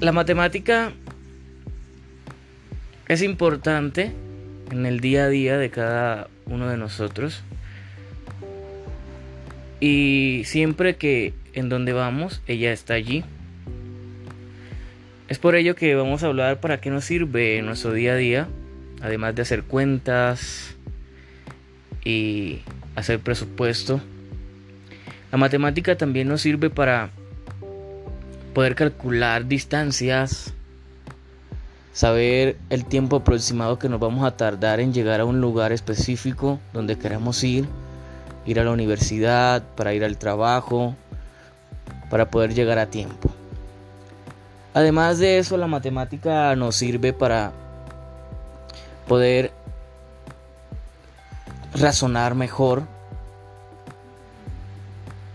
La matemática es importante en el día a día de cada uno de nosotros. Y siempre que en donde vamos, ella está allí. Es por ello que vamos a hablar para qué nos sirve en nuestro día a día, además de hacer cuentas y hacer presupuesto. La matemática también nos sirve para poder calcular distancias, saber el tiempo aproximado que nos vamos a tardar en llegar a un lugar específico donde queremos ir, ir a la universidad, para ir al trabajo, para poder llegar a tiempo. Además de eso, la matemática nos sirve para poder razonar mejor,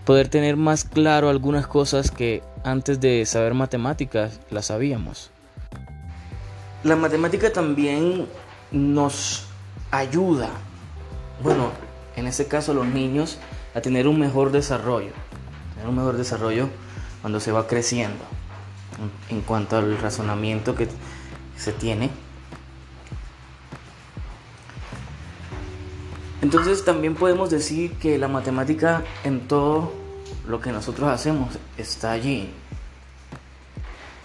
poder tener más claro algunas cosas que antes de saber matemáticas las sabíamos. La matemática también nos ayuda, bueno, en este caso los niños, a tener un mejor desarrollo, tener un mejor desarrollo cuando se va creciendo en cuanto al razonamiento que se tiene. Entonces también podemos decir que la matemática en todo lo que nosotros hacemos está allí.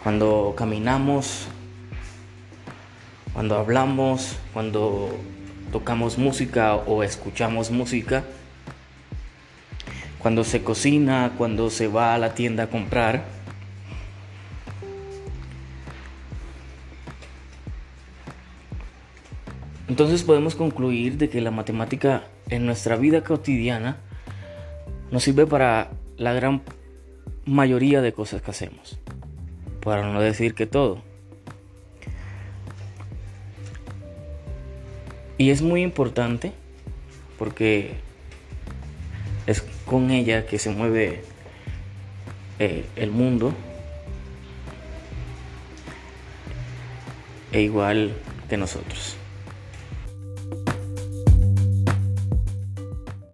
Cuando caminamos, cuando hablamos, cuando tocamos música o escuchamos música, cuando se cocina, cuando se va a la tienda a comprar. Entonces podemos concluir de que la matemática en nuestra vida cotidiana nos sirve para la gran mayoría de cosas que hacemos, para no decir que todo. Y es muy importante porque es con ella que se mueve eh, el mundo. E igual que nosotros.